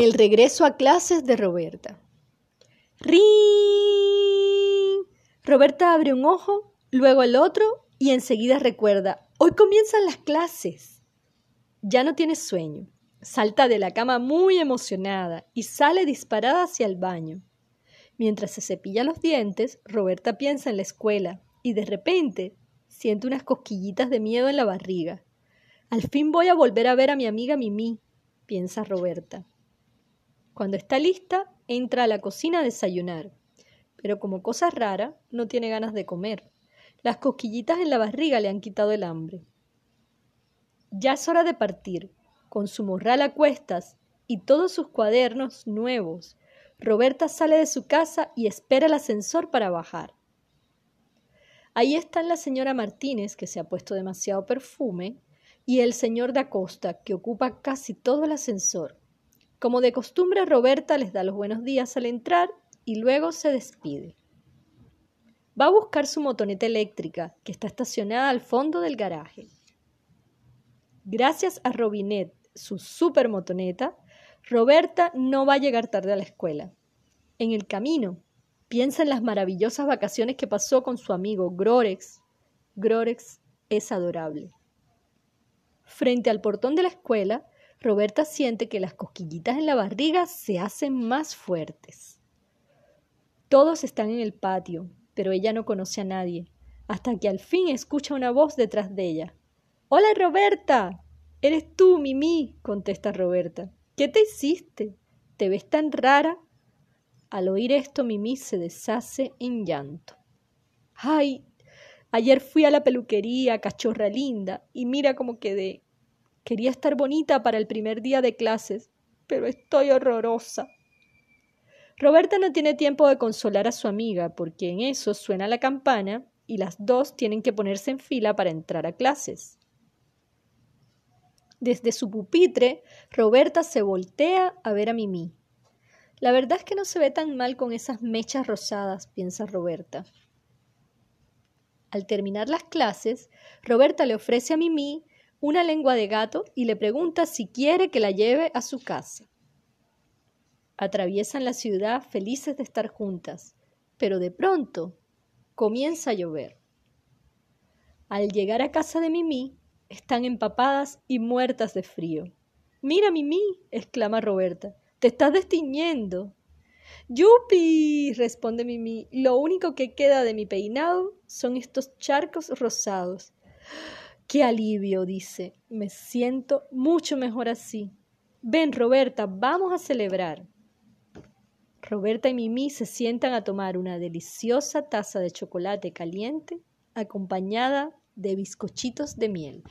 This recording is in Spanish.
El regreso a clases de Roberta. ¡Ring! Roberta abre un ojo, luego el otro y enseguida recuerda, hoy comienzan las clases. Ya no tiene sueño. Salta de la cama muy emocionada y sale disparada hacia el baño. Mientras se cepilla los dientes, Roberta piensa en la escuela y de repente siente unas cosquillitas de miedo en la barriga. Al fin voy a volver a ver a mi amiga Mimi, piensa Roberta. Cuando está lista, entra a la cocina a desayunar, pero como cosa rara, no tiene ganas de comer. Las cosquillitas en la barriga le han quitado el hambre. Ya es hora de partir. Con su morral a cuestas y todos sus cuadernos nuevos, Roberta sale de su casa y espera el ascensor para bajar. Ahí están la señora Martínez, que se ha puesto demasiado perfume, y el señor da Costa, que ocupa casi todo el ascensor. Como de costumbre, Roberta les da los buenos días al entrar y luego se despide. Va a buscar su motoneta eléctrica, que está estacionada al fondo del garaje. Gracias a Robinet, su super motoneta, Roberta no va a llegar tarde a la escuela. En el camino, piensa en las maravillosas vacaciones que pasó con su amigo Grorex. Grorex es adorable. Frente al portón de la escuela, Roberta siente que las cosquillitas en la barriga se hacen más fuertes. Todos están en el patio, pero ella no conoce a nadie, hasta que al fin escucha una voz detrás de ella. Hola Roberta. Eres tú, Mimi, contesta Roberta. ¿Qué te hiciste? ¿Te ves tan rara? Al oír esto, Mimi se deshace en llanto. Ay, ayer fui a la peluquería, cachorra linda, y mira cómo quedé. Quería estar bonita para el primer día de clases, pero estoy horrorosa. Roberta no tiene tiempo de consolar a su amiga, porque en eso suena la campana y las dos tienen que ponerse en fila para entrar a clases. Desde su pupitre, Roberta se voltea a ver a Mimi. La verdad es que no se ve tan mal con esas mechas rosadas, piensa Roberta. Al terminar las clases, Roberta le ofrece a Mimi una lengua de gato y le pregunta si quiere que la lleve a su casa. Atraviesan la ciudad felices de estar juntas, pero de pronto comienza a llover. Al llegar a casa de Mimi, están empapadas y muertas de frío. Mira, Mimi, exclama Roberta, te estás destiñendo. ¡Yupi! responde Mimi. Lo único que queda de mi peinado son estos charcos rosados. Qué alivio, dice. Me siento mucho mejor así. Ven, Roberta, vamos a celebrar. Roberta y Mimi se sientan a tomar una deliciosa taza de chocolate caliente acompañada de bizcochitos de miel.